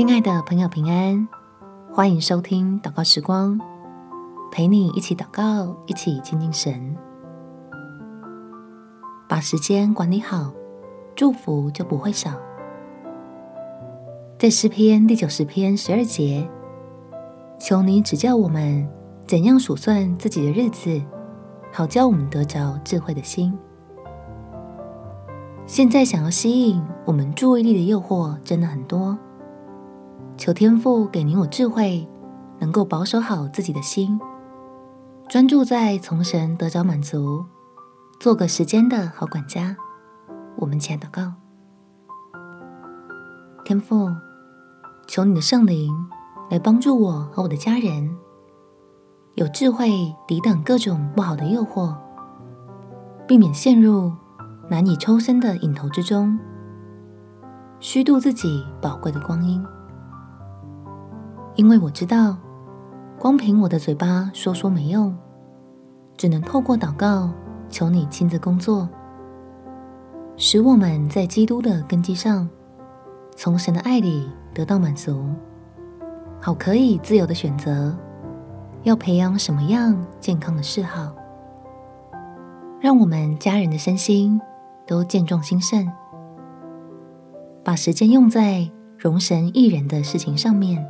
亲爱的朋友，平安！欢迎收听祷告时光，陪你一起祷告，一起亲近神，把时间管理好，祝福就不会少。在诗篇第九十篇十二节，求你指教我们怎样数算自己的日子，好叫我们得着智慧的心。现在想要吸引我们注意力的诱惑真的很多，求天父给你我智慧，能够保守好自己的心，专注在从神得着满足，做个时间的好管家。我们起来祷告，天父，求你的圣灵来帮助我和我的家人，有智慧抵挡各种不好的诱惑，避免陷入难以抽身的瘾头之中，虚度自己宝贵的光阴。因为我知道，光凭我的嘴巴说说没用，只能透过祷告，求你亲自工作，使我们在基督的根基上，从神的爱里得到满足，好可以自由的选择，要培养什么样健康的嗜好，让我们家人的身心。都健壮兴盛，把时间用在容神益人的事情上面，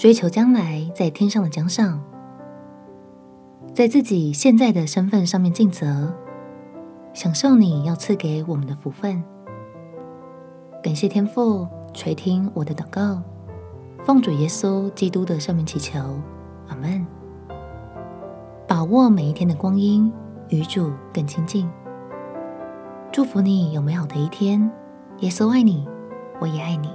追求将来在天上的奖赏，在自己现在的身份上面尽责，享受你要赐给我们的福分。感谢天父垂听我的祷告，奉主耶稣基督的圣名祈求，阿门。把握每一天的光阴，与主更亲近。祝福你有美好的一天，耶稣爱你，我也爱你。